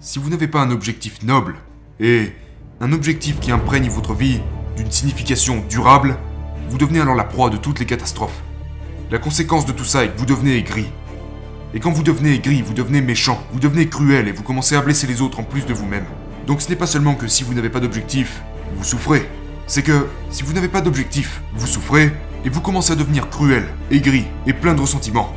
si vous n'avez pas un objectif noble et un objectif qui imprègne votre vie d'une signification durable, vous devenez alors la proie de toutes les catastrophes. La conséquence de tout ça est que vous devenez aigri. Et quand vous devenez aigri, vous devenez méchant, vous devenez cruel et vous commencez à blesser les autres en plus de vous-même. Donc ce n'est pas seulement que si vous n'avez pas d'objectif, vous souffrez. C'est que si vous n'avez pas d'objectif, vous souffrez et vous commencez à devenir cruel, aigri et plein de ressentiments.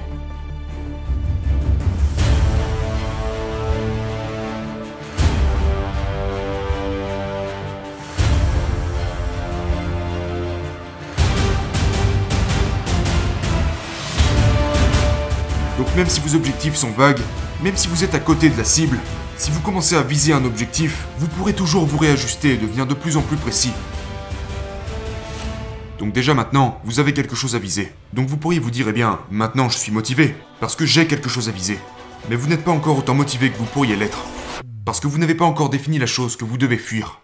Même si vos objectifs sont vagues, même si vous êtes à côté de la cible, si vous commencez à viser un objectif, vous pourrez toujours vous réajuster et devenir de plus en plus précis. Donc déjà maintenant, vous avez quelque chose à viser. Donc vous pourriez vous dire, eh bien, maintenant je suis motivé, parce que j'ai quelque chose à viser. Mais vous n'êtes pas encore autant motivé que vous pourriez l'être. Parce que vous n'avez pas encore défini la chose que vous devez fuir.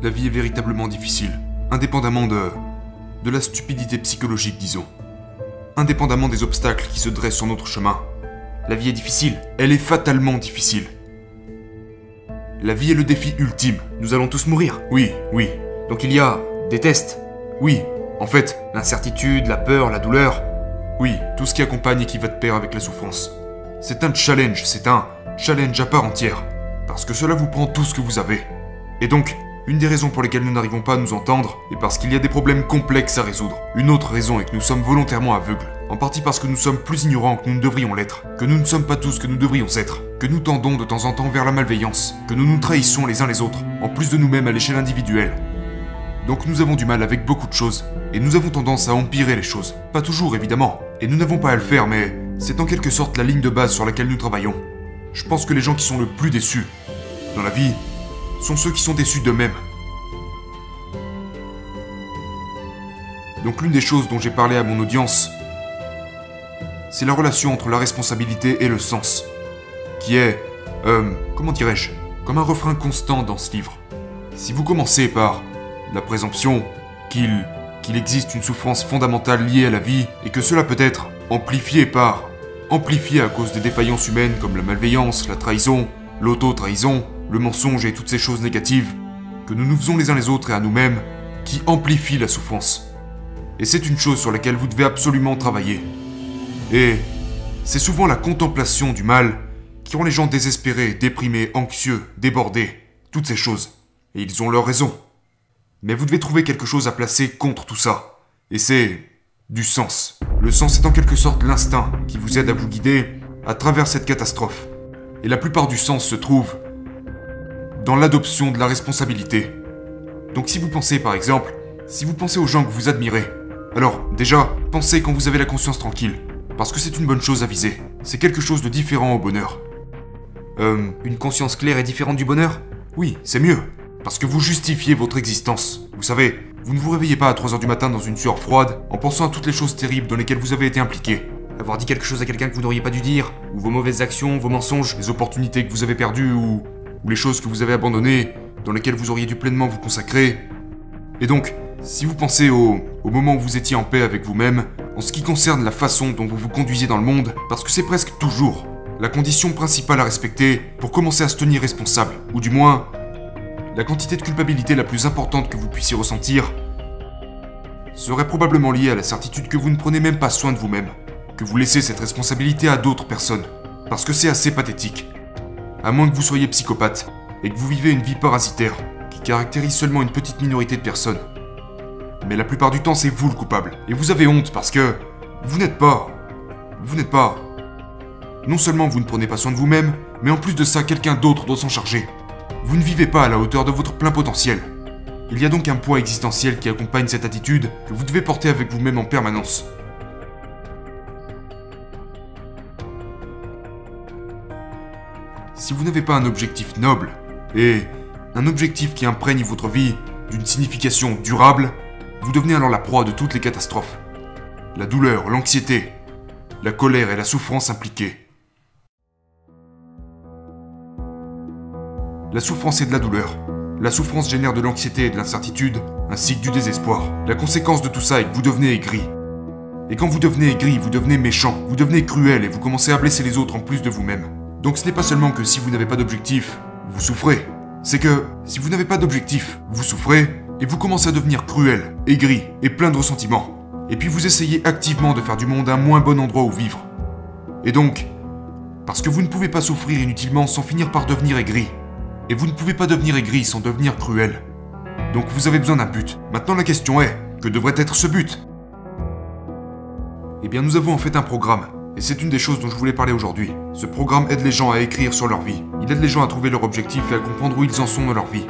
La vie est véritablement difficile, indépendamment de... de la stupidité psychologique, disons. Indépendamment des obstacles qui se dressent sur notre chemin. La vie est difficile, elle est fatalement difficile. La vie est le défi ultime. Nous allons tous mourir. Oui, oui. Donc il y a des tests. Oui. En fait, l'incertitude, la peur, la douleur. Oui, tout ce qui accompagne et qui va de pair avec la souffrance. C'est un challenge, c'est un challenge à part entière. Parce que cela vous prend tout ce que vous avez. Et donc, une des raisons pour lesquelles nous n'arrivons pas à nous entendre est parce qu'il y a des problèmes complexes à résoudre. Une autre raison est que nous sommes volontairement aveugles. En partie parce que nous sommes plus ignorants que nous ne devrions l'être. Que nous ne sommes pas tous que nous devrions être. Que nous tendons de temps en temps vers la malveillance. Que nous nous trahissons les uns les autres. En plus de nous-mêmes à l'échelle individuelle. Donc nous avons du mal avec beaucoup de choses. Et nous avons tendance à empirer les choses. Pas toujours évidemment. Et nous n'avons pas à le faire mais c'est en quelque sorte la ligne de base sur laquelle nous travaillons. Je pense que les gens qui sont le plus déçus dans la vie sont ceux qui sont déçus d'eux-mêmes. Donc l'une des choses dont j'ai parlé à mon audience, c'est la relation entre la responsabilité et le sens, qui est, euh, comment dirais-je, comme un refrain constant dans ce livre. Si vous commencez par la présomption qu'il qu'il existe une souffrance fondamentale liée à la vie et que cela peut être amplifié par amplifié à cause des défaillances humaines comme la malveillance, la trahison, l'auto-trahison, le mensonge et toutes ces choses négatives que nous nous faisons les uns les autres et à nous-mêmes qui amplifient la souffrance. Et c'est une chose sur laquelle vous devez absolument travailler. Et c'est souvent la contemplation du mal qui rend les gens désespérés, déprimés, anxieux, débordés, toutes ces choses. Et ils ont leur raison. Mais vous devez trouver quelque chose à placer contre tout ça. Et c'est du sens. Le sens est en quelque sorte l'instinct qui vous aide à vous guider à travers cette catastrophe. Et la plupart du sens se trouve dans l'adoption de la responsabilité. Donc si vous pensez par exemple, si vous pensez aux gens que vous admirez, alors déjà, pensez quand vous avez la conscience tranquille, parce que c'est une bonne chose à viser. C'est quelque chose de différent au bonheur. Euh, une conscience claire est différente du bonheur? Oui, c'est mieux. Parce que vous justifiez votre existence. Vous savez, vous ne vous réveillez pas à 3h du matin dans une sueur froide en pensant à toutes les choses terribles dans lesquelles vous avez été impliqué. Avoir dit quelque chose à quelqu'un que vous n'auriez pas dû dire, ou vos mauvaises actions, vos mensonges, les opportunités que vous avez perdues, ou ou les choses que vous avez abandonnées, dans lesquelles vous auriez dû pleinement vous consacrer. Et donc, si vous pensez au, moment où vous étiez en paix avec vous-même, en ce qui concerne la façon dont vous vous conduisez dans le monde, parce que c'est presque toujours la condition principale à respecter pour commencer à se tenir responsable, ou du moins, la quantité de culpabilité la plus importante que vous puissiez ressentir, serait probablement liée à la certitude que vous ne prenez même pas soin de vous-même, que vous laissez cette responsabilité à d'autres personnes, parce que c'est assez pathétique à moins que vous soyez psychopathe et que vous vivez une vie parasitaire qui caractérise seulement une petite minorité de personnes. Mais la plupart du temps, c'est vous le coupable. Et vous avez honte parce que vous n'êtes pas... Vous n'êtes pas... Non seulement vous ne prenez pas soin de vous-même, mais en plus de ça, quelqu'un d'autre doit s'en charger. Vous ne vivez pas à la hauteur de votre plein potentiel. Il y a donc un poids existentiel qui accompagne cette attitude que vous devez porter avec vous-même en permanence. Si vous n'avez pas un objectif noble, et un objectif qui imprègne votre vie d'une signification durable, vous devenez alors la proie de toutes les catastrophes. La douleur, l'anxiété, la colère et la souffrance impliquées. La souffrance est de la douleur. La souffrance génère de l'anxiété et de l'incertitude, ainsi que du désespoir. La conséquence de tout ça est que vous devenez aigri. Et quand vous devenez aigri, vous devenez méchant, vous devenez cruel et vous commencez à blesser les autres en plus de vous-même. Donc ce n'est pas seulement que si vous n'avez pas d'objectif, vous souffrez. C'est que si vous n'avez pas d'objectif, vous souffrez et vous commencez à devenir cruel, aigri et plein de ressentiments. Et puis vous essayez activement de faire du monde un moins bon endroit où vivre. Et donc, parce que vous ne pouvez pas souffrir inutilement sans finir par devenir aigri. Et vous ne pouvez pas devenir aigri sans devenir cruel. Donc vous avez besoin d'un but. Maintenant la question est, que devrait être ce but? Eh bien nous avons en fait un programme. Et c'est une des choses dont je voulais parler aujourd'hui. Ce programme aide les gens à écrire sur leur vie. Il aide les gens à trouver leur objectif et à comprendre où ils en sont dans leur vie.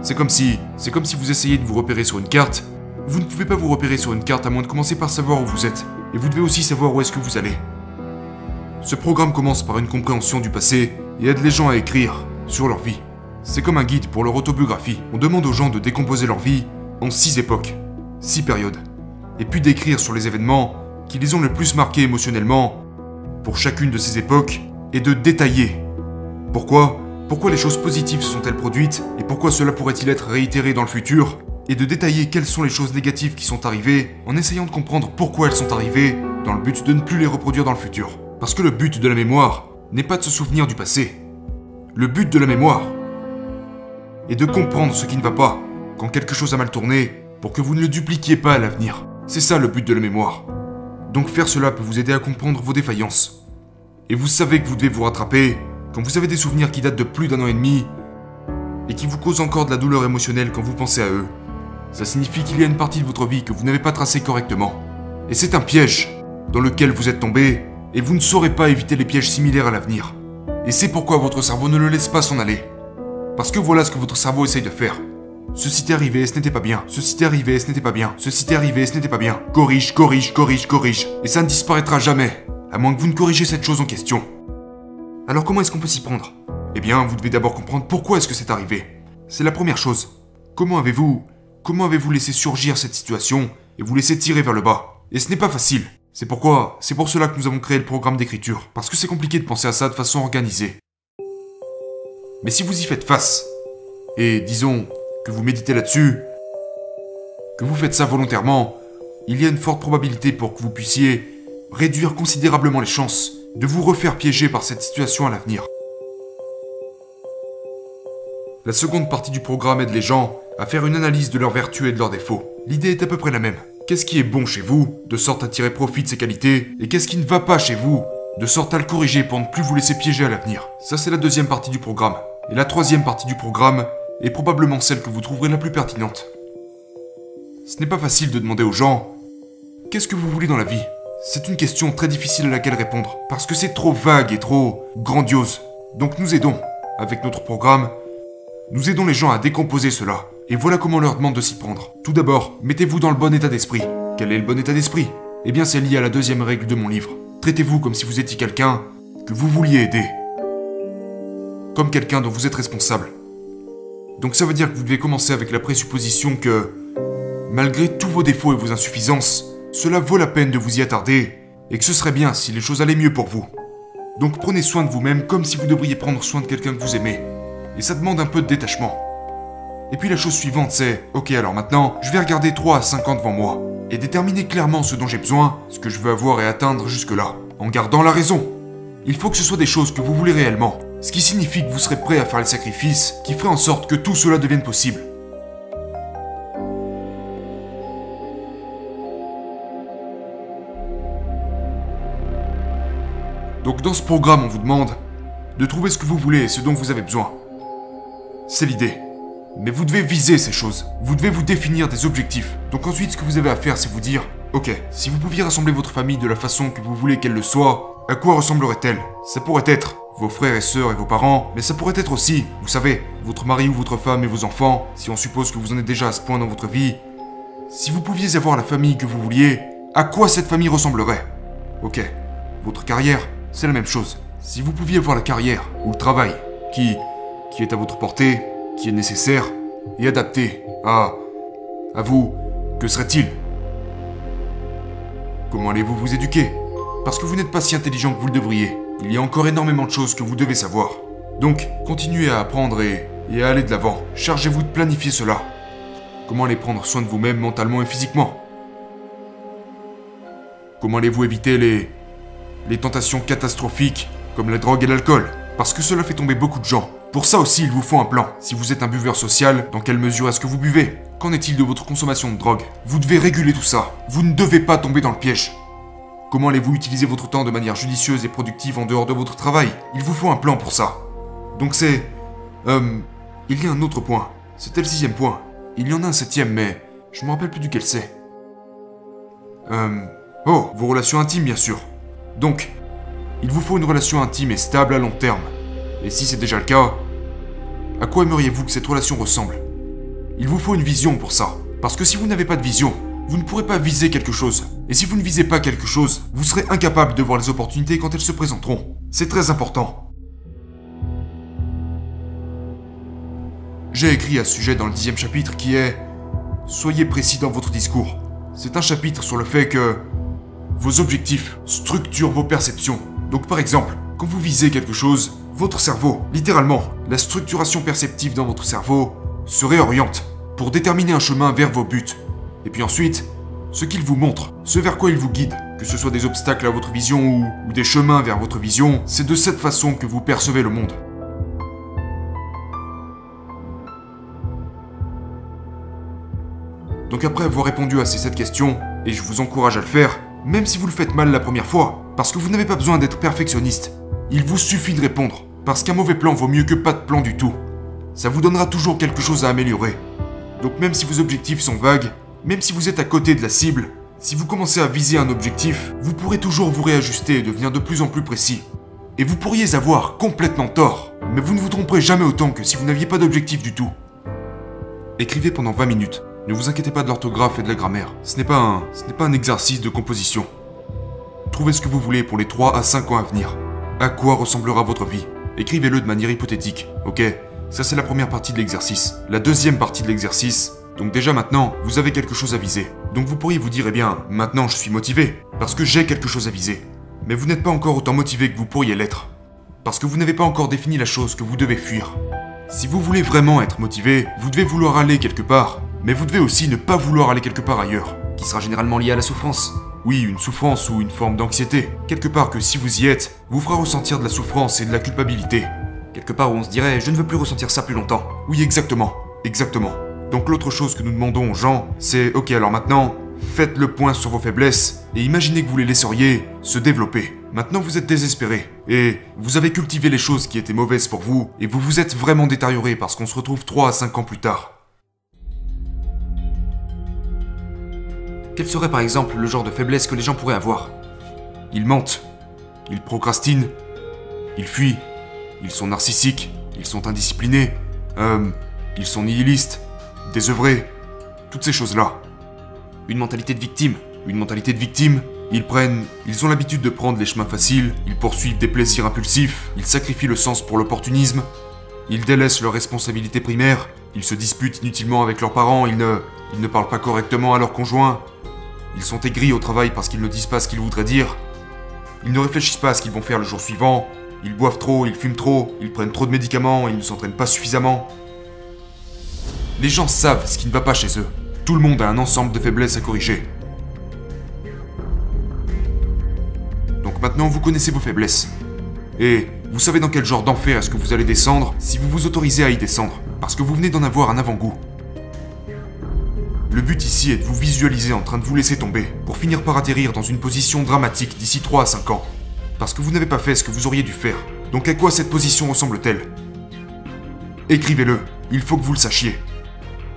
C'est comme si, c'est comme si vous essayez de vous repérer sur une carte. Vous ne pouvez pas vous repérer sur une carte à moins de commencer par savoir où vous êtes. Et vous devez aussi savoir où est-ce que vous allez. Ce programme commence par une compréhension du passé et aide les gens à écrire sur leur vie. C'est comme un guide pour leur autobiographie. On demande aux gens de décomposer leur vie en six époques, six périodes, et puis d'écrire sur les événements qui les ont le plus marqués émotionnellement pour chacune de ces époques et de détailler. Pourquoi Pourquoi les choses positives se sont-elles produites et pourquoi cela pourrait-il être réitéré dans le futur Et de détailler quelles sont les choses négatives qui sont arrivées en essayant de comprendre pourquoi elles sont arrivées dans le but de ne plus les reproduire dans le futur. Parce que le but de la mémoire n'est pas de se souvenir du passé. Le but de la mémoire est de comprendre ce qui ne va pas quand quelque chose a mal tourné pour que vous ne le dupliquiez pas à l'avenir. C'est ça le but de la mémoire. Donc faire cela peut vous aider à comprendre vos défaillances. Et vous savez que vous devez vous rattraper quand vous avez des souvenirs qui datent de plus d'un an et demi et qui vous causent encore de la douleur émotionnelle quand vous pensez à eux. Ça signifie qu'il y a une partie de votre vie que vous n'avez pas tracée correctement. Et c'est un piège dans lequel vous êtes tombé et vous ne saurez pas éviter les pièges similaires à l'avenir. Et c'est pourquoi votre cerveau ne le laisse pas s'en aller. Parce que voilà ce que votre cerveau essaye de faire. Ceci t'est arrivé, ce n'était pas bien. Ceci t'est arrivé, ce n'était pas bien. Ceci t'est arrivé, ce n'était pas bien. Corrige, corrige, corrige, corrige. Et ça ne disparaîtra jamais. À moins que vous ne corrigez cette chose en question. Alors comment est-ce qu'on peut s'y prendre? Eh bien, vous devez d'abord comprendre pourquoi est-ce que c'est arrivé. C'est la première chose. Comment avez-vous... Comment avez-vous laissé surgir cette situation et vous laisser tirer vers le bas? Et ce n'est pas facile. C'est pourquoi, c'est pour cela que nous avons créé le programme d'écriture. Parce que c'est compliqué de penser à ça de façon organisée. Mais si vous y faites face, et disons que vous méditez là-dessus, que vous faites ça volontairement, il y a une forte probabilité pour que vous puissiez réduire considérablement les chances de vous refaire piéger par cette situation à l'avenir. La seconde partie du programme aide les gens à faire une analyse de leurs vertus et de leurs défauts. L'idée est à peu près la même. Qu'est-ce qui est bon chez vous, de sorte à tirer profit de ses qualités, et qu'est-ce qui ne va pas chez vous, de sorte à le corriger pour ne plus vous laisser piéger à l'avenir? Ça c'est la deuxième partie du programme. Et la troisième partie du programme est probablement celle que vous trouverez la plus pertinente. Ce n'est pas facile de demander aux gens Qu'est-ce que vous voulez dans la vie? C'est une question très difficile à laquelle répondre, parce que c'est trop vague et trop grandiose. Donc nous aidons, avec notre programme, nous aidons les gens à décomposer cela. Et voilà comment on leur demande de s'y prendre. Tout d'abord, mettez-vous dans le bon état d'esprit. Quel est le bon état d'esprit? Eh bien c'est lié à la deuxième règle de mon livre. Traitez-vous comme si vous étiez quelqu'un que vous vouliez aider. Comme quelqu'un dont vous êtes responsable. Donc ça veut dire que vous devez commencer avec la présupposition que, malgré tous vos défauts et vos insuffisances, cela vaut la peine de vous y attarder, et que ce serait bien si les choses allaient mieux pour vous. Donc prenez soin de vous-même comme si vous devriez prendre soin de quelqu'un que vous aimez. Et ça demande un peu de détachement. Et puis la chose suivante c'est, ok alors maintenant, je vais regarder 3 à 5 ans devant moi, et déterminer clairement ce dont j'ai besoin, ce que je veux avoir et atteindre jusque-là, en gardant la raison. Il faut que ce soit des choses que vous voulez réellement, ce qui signifie que vous serez prêt à faire les sacrifices qui feraient en sorte que tout cela devienne possible. Donc dans ce programme, on vous demande de trouver ce que vous voulez et ce dont vous avez besoin. C'est l'idée. Mais vous devez viser ces choses. Vous devez vous définir des objectifs. Donc ensuite, ce que vous avez à faire, c'est vous dire, ok, si vous pouviez rassembler votre famille de la façon que vous voulez qu'elle le soit, à quoi ressemblerait-elle? Ça pourrait être vos frères et sœurs et vos parents, mais ça pourrait être aussi, vous savez, votre mari ou votre femme et vos enfants, si on suppose que vous en êtes déjà à ce point dans votre vie. Si vous pouviez avoir la famille que vous vouliez, à quoi cette famille ressemblerait? Ok, votre carrière, c'est la même chose. Si vous pouviez avoir la carrière ou le travail qui, qui est à votre portée, qui est nécessaire et adapté à... à vous, que serait-il? Comment allez-vous vous éduquer? Parce que vous n'êtes pas si intelligent que vous le devriez. Il y a encore énormément de choses que vous devez savoir. Donc, continuez à apprendre et, à aller de l'avant. Chargez-vous de planifier cela. Comment allez prendre soin de vous-même mentalement et physiquement? Comment allez-vous éviter les tentations catastrophiques comme la drogue et l'alcool? Parce que cela fait tomber beaucoup de gens. Pour ça aussi, il vous faut un plan. Si vous êtes un buveur social, dans quelle mesure est-ce que vous buvez? Qu'en est-il de votre consommation de drogue? Vous devez réguler tout ça. Vous ne devez pas tomber dans le piège. Comment allez-vous utiliser votre temps de manière judicieuse et productive en dehors de votre travail? Il vous faut un plan pour ça. Donc c'est... Euh... Il y a un autre point. C'était le sixième point. Il y en a un septième, mais... Je me rappelle plus duquel c'est. Euh... Oh, vos relations intimes, bien sûr. Donc, il vous faut une relation intime et stable à long terme. Et si c'est déjà le cas, à quoi aimeriez-vous que cette relation ressemble? Il vous faut une vision pour ça. Parce que si vous n'avez pas de vision, vous ne pourrez pas viser quelque chose. Et si vous ne visez pas quelque chose, vous serez incapable de voir les opportunités quand elles se présenteront. C'est très important. J'ai écrit à sujet dans le dixième chapitre qui est Soyez précis dans votre discours. C'est un chapitre sur le fait que vos objectifs structurent vos perceptions. Donc par exemple, quand vous visez quelque chose, votre cerveau, littéralement, la structuration perceptive dans votre cerveau, se réoriente pour déterminer un chemin vers vos buts. Et puis ensuite, ce qu'il vous montre, ce vers quoi il vous guide, que ce soit des obstacles à votre vision ou, des chemins vers votre vision, c'est de cette façon que vous percevez le monde. Donc après avoir répondu à ces 7 questions, et je vous encourage à le faire, même si vous le faites mal la première fois, parce que vous n'avez pas besoin d'être perfectionniste. Il vous suffit de répondre, parce qu'un mauvais plan vaut mieux que pas de plan du tout. Ça vous donnera toujours quelque chose à améliorer. Donc même si vos objectifs sont vagues, même si vous êtes à côté de la cible, si vous commencez à viser un objectif, vous pourrez toujours vous réajuster et devenir de plus en plus précis. Et vous pourriez avoir complètement tort, mais vous ne vous tromperez jamais autant que si vous n'aviez pas d'objectif du tout. Écrivez pendant 20 minutes. Ne vous inquiétez pas de l'orthographe et de la grammaire. Ce n'est pas un, ce n'est pas un exercice de composition. Trouvez ce que vous voulez pour les 3 à 5 ans à venir. À quoi ressemblera votre vie? Écrivez-le de manière hypothétique, ok? Ça c'est la première partie de l'exercice. La deuxième partie de l'exercice, donc déjà maintenant, vous avez quelque chose à viser. Donc vous pourriez vous dire, eh bien, maintenant je suis motivé, parce que j'ai quelque chose à viser. Mais vous n'êtes pas encore autant motivé que vous pourriez l'être. Parce que vous n'avez pas encore défini la chose que vous devez fuir. Si vous voulez vraiment être motivé, vous devez vouloir aller quelque part, mais vous devez aussi ne pas vouloir aller quelque part ailleurs, qui sera généralement lié à la souffrance. Oui, une souffrance ou une forme d'anxiété. Quelque part que si vous y êtes, vous fera ressentir de la souffrance et de la culpabilité. Quelque part où on se dirait je ne veux plus ressentir ça plus longtemps. Oui, exactement. Exactement. Donc l'autre chose que nous demandons aux gens, c'est ok alors maintenant, faites le point sur vos faiblesses et imaginez que vous les laisseriez se développer. Maintenant vous êtes désespéré et vous avez cultivé les choses qui étaient mauvaises pour vous et vous vous êtes vraiment détérioré parce qu'on se retrouve 3 à 5 ans plus tard. Quel serait par exemple le genre de faiblesse que les gens pourraient avoir? Ils mentent, ils procrastinent, ils fuient, ils sont narcissiques, ils sont indisciplinés, euh, ils sont nihilistes, désœuvrés, toutes ces choses-là. Une mentalité de victime, une mentalité de victime, ils prennent, ils ont l'habitude de prendre les chemins faciles, ils poursuivent des plaisirs impulsifs, ils sacrifient le sens pour l'opportunisme, ils délaissent leurs responsabilités primaires, ils se disputent inutilement avec leurs parents, ils ne, ils ne parlent pas correctement à leurs conjoints, ils sont aigris au travail parce qu'ils ne disent pas ce qu'ils voudraient dire. Ils ne réfléchissent pas à ce qu'ils vont faire le jour suivant. Ils boivent trop, ils fument trop, ils prennent trop de médicaments, ils ne s'entraînent pas suffisamment. Les gens savent ce qui ne va pas chez eux. Tout le monde a un ensemble de faiblesses à corriger. Donc maintenant, vous connaissez vos faiblesses. Et vous savez dans quel genre d'enfer est-ce que vous allez descendre si vous vous autorisez à y descendre, parce que vous venez d'en avoir un avant-goût. Le but ici est de vous visualiser en train de vous laisser tomber, pour finir par atterrir dans une position dramatique d'ici 3 à 5 ans. Parce que vous n'avez pas fait ce que vous auriez dû faire. Donc à quoi cette position ressemble-t-elle? Écrivez-le, il faut que vous le sachiez.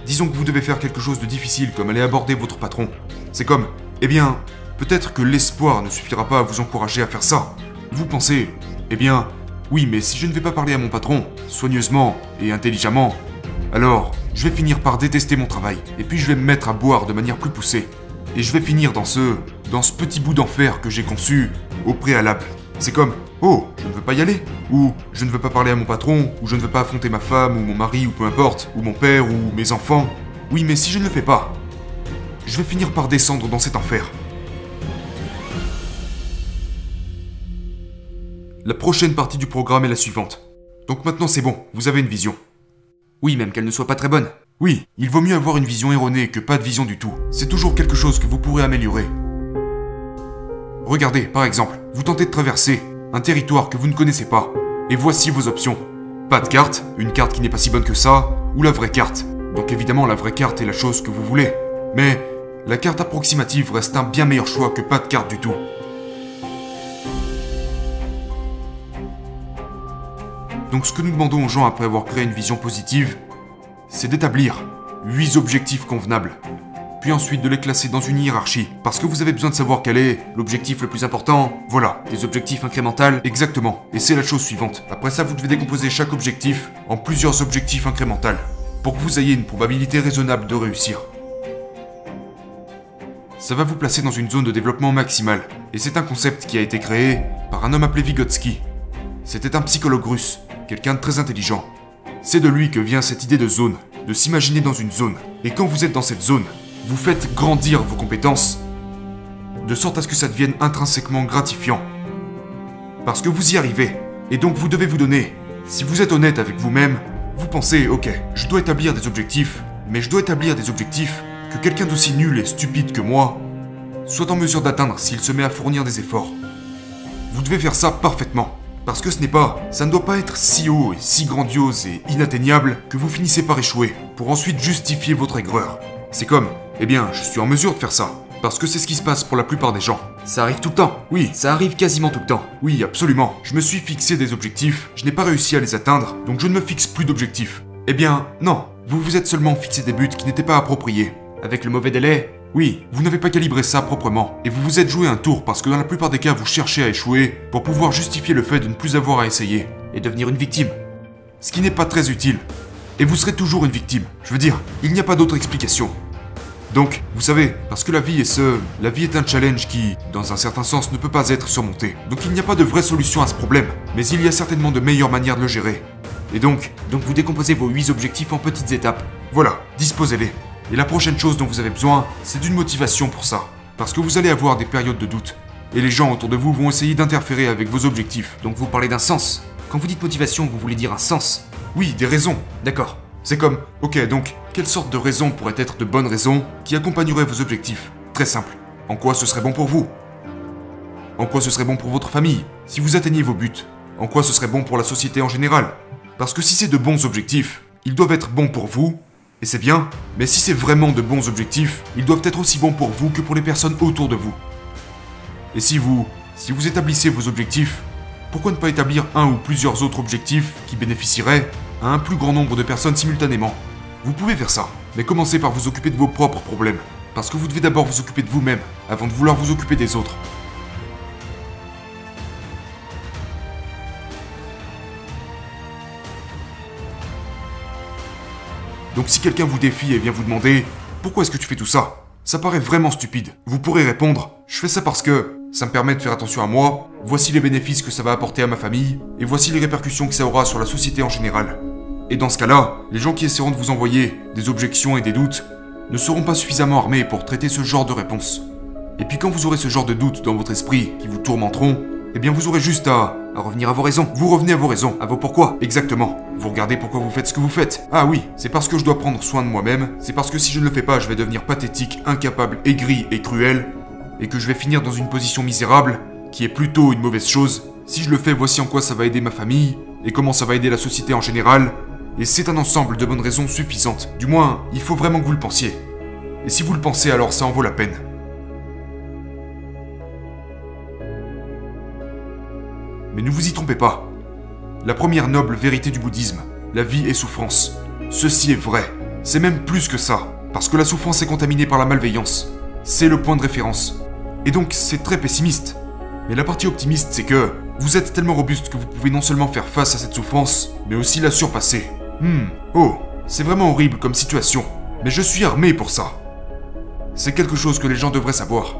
Disons que vous devez faire quelque chose de difficile comme aller aborder votre patron. C'est comme, eh bien, peut-être que l'espoir ne suffira pas à vous encourager à faire ça. Vous pensez, eh bien, oui, mais si je ne vais pas parler à mon patron, soigneusement et intelligemment, alors je vais finir par détester mon travail, et puis je vais me mettre à boire de manière plus poussée. Et je vais finir dans ce. dans ce petit bout d'enfer que j'ai conçu au préalable. C'est comme Oh, je ne veux pas y aller, ou je ne veux pas parler à mon patron, ou je ne veux pas affronter ma femme, ou mon mari, ou peu importe, ou mon père, ou mes enfants. Oui, mais si je ne le fais pas, je vais finir par descendre dans cet enfer. La prochaine partie du programme est la suivante. Donc maintenant c'est bon, vous avez une vision. Oui, même qu'elle ne soit pas très bonne. Oui, il vaut mieux avoir une vision erronée que pas de vision du tout. C'est toujours quelque chose que vous pourrez améliorer. Regardez, par exemple, vous tentez de traverser un territoire que vous ne connaissez pas. Et voici vos options. Pas de carte, une carte qui n'est pas si bonne que ça, ou la vraie carte. Donc évidemment, la vraie carte est la chose que vous voulez. Mais la carte approximative reste un bien meilleur choix que pas de carte du tout. Donc ce que nous demandons aux gens après avoir créé une vision positive, c'est d'établir 8 objectifs convenables. Puis ensuite de les classer dans une hiérarchie. Parce que vous avez besoin de savoir quel est l'objectif le plus important. Voilà, des objectifs incrémentaux, exactement. Et c'est la chose suivante. Après ça, vous devez décomposer chaque objectif en plusieurs objectifs incrémentaux. Pour que vous ayez une probabilité raisonnable de réussir. Ça va vous placer dans une zone de développement maximal. Et c'est un concept qui a été créé par un homme appelé Vygotsky. C'était un psychologue russe quelqu'un de très intelligent. C'est de lui que vient cette idée de zone, de s'imaginer dans une zone. Et quand vous êtes dans cette zone, vous faites grandir vos compétences, de sorte à ce que ça devienne intrinsèquement gratifiant. Parce que vous y arrivez, et donc vous devez vous donner. Si vous êtes honnête avec vous-même, vous pensez, ok, je dois établir des objectifs, mais je dois établir des objectifs que quelqu'un d'aussi nul et stupide que moi soit en mesure d'atteindre s'il se met à fournir des efforts. Vous devez faire ça parfaitement. Parce que ce n'est pas, ça ne doit pas être si haut et si grandiose et inatteignable que vous finissez par échouer, pour ensuite justifier votre aigreur. C'est comme, eh bien, je suis en mesure de faire ça. Parce que c'est ce qui se passe pour la plupart des gens. Ça arrive tout le temps. Oui, ça arrive quasiment tout le temps. Oui, absolument. Je me suis fixé des objectifs, je n'ai pas réussi à les atteindre, donc je ne me fixe plus d'objectifs. Eh bien, non. Vous vous êtes seulement fixé des buts qui n'étaient pas appropriés. Avec le mauvais délai, oui, vous n'avez pas calibré ça proprement, et vous vous êtes joué un tour parce que dans la plupart des cas vous cherchez à échouer pour pouvoir justifier le fait de ne plus avoir à essayer, et devenir une victime. Ce qui n'est pas très utile. Et vous serez toujours une victime. Je veux dire, il n'y a pas d'autre explication. Donc, vous savez, parce que la vie est ce... La vie est un challenge qui, dans un certain sens, ne peut pas être surmonté. Donc il n'y a pas de vraie solution à ce problème, mais il y a certainement de meilleures manières de le gérer. Et donc, donc vous décomposez vos 8 objectifs en petites étapes. Voilà, disposez-les. Et la prochaine chose dont vous avez besoin, c'est d'une motivation pour ça. Parce que vous allez avoir des périodes de doute. Et les gens autour de vous vont essayer d'interférer avec vos objectifs. Donc vous parlez d'un sens. Quand vous dites motivation, vous voulez dire un sens. Oui, des raisons. D'accord. C'est comme, ok, donc, quelle sorte de raisons pourraient être de bonnes raisons qui accompagneraient vos objectifs? Très simple. En quoi ce serait bon pour vous? En quoi ce serait bon pour votre famille Si vous atteignez vos buts? En quoi ce serait bon pour la société en général? Parce que si c'est de bons objectifs, ils doivent être bons pour vous et c'est bien, mais si c'est vraiment de bons objectifs, ils doivent être aussi bons pour vous que pour les personnes autour de vous. Et si vous, si vous établissez vos objectifs, pourquoi ne pas établir un ou plusieurs autres objectifs qui bénéficieraient à un plus grand nombre de personnes simultanément? Vous pouvez faire ça, mais commencez par vous occuper de vos propres problèmes, parce que vous devez d'abord vous occuper de vous-même, avant de vouloir vous occuper des autres. Donc si quelqu'un vous défie et vient vous demander pourquoi est-ce que tu fais tout ça? Ça paraît vraiment stupide. Vous pourrez répondre je fais ça parce que ça me permet de faire attention à moi, voici les bénéfices que ça va apporter à ma famille, et voici les répercussions que ça aura sur la société en général. Et dans ce cas-là, les gens qui essaieront de vous envoyer des objections et des doutes ne seront pas suffisamment armés pour traiter ce genre de réponse. Et puis quand vous aurez ce genre de doutes dans votre esprit qui vous tourmenteront, eh bien vous aurez juste à, à revenir à vos raisons. Vous revenez à vos raisons, à vos pourquoi, exactement. Vous regardez pourquoi vous faites ce que vous faites. Ah oui, c'est parce que je dois prendre soin de moi-même, c'est parce que si je ne le fais pas, je vais devenir pathétique, incapable, aigri et cruel, et que je vais finir dans une position misérable, qui est plutôt une mauvaise chose. Si je le fais, voici en quoi ça va aider ma famille, et comment ça va aider la société en général, et c'est un ensemble de bonnes raisons suffisantes. Du moins, il faut vraiment que vous le pensiez. Et si vous le pensez, alors ça en vaut la peine. Mais ne vous y trompez pas. La première noble vérité du bouddhisme, la vie est souffrance. Ceci est vrai. C'est même plus que ça. Parce que la souffrance est contaminée par la malveillance. C'est le point de référence. Et donc c'est très pessimiste. Mais la partie optimiste, c'est que vous êtes tellement robuste que vous pouvez non seulement faire face à cette souffrance, mais aussi la surpasser. Hmm, oh, c'est vraiment horrible comme situation. Mais je suis armé pour ça. C'est quelque chose que les gens devraient savoir.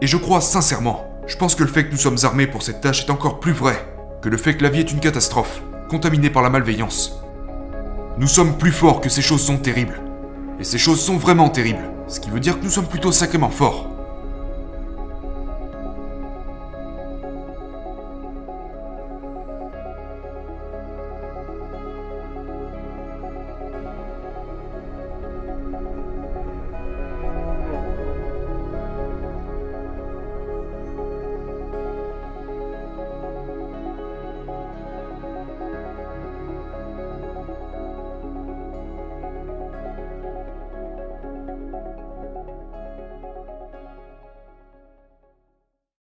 Et je crois sincèrement je pense que le fait que nous sommes armés pour cette tâche est encore plus vrai que le fait que la vie est une catastrophe, contaminée par la malveillance. Nous sommes plus forts que ces choses sont terribles. Et ces choses sont vraiment terribles, ce qui veut dire que nous sommes plutôt sacrément forts.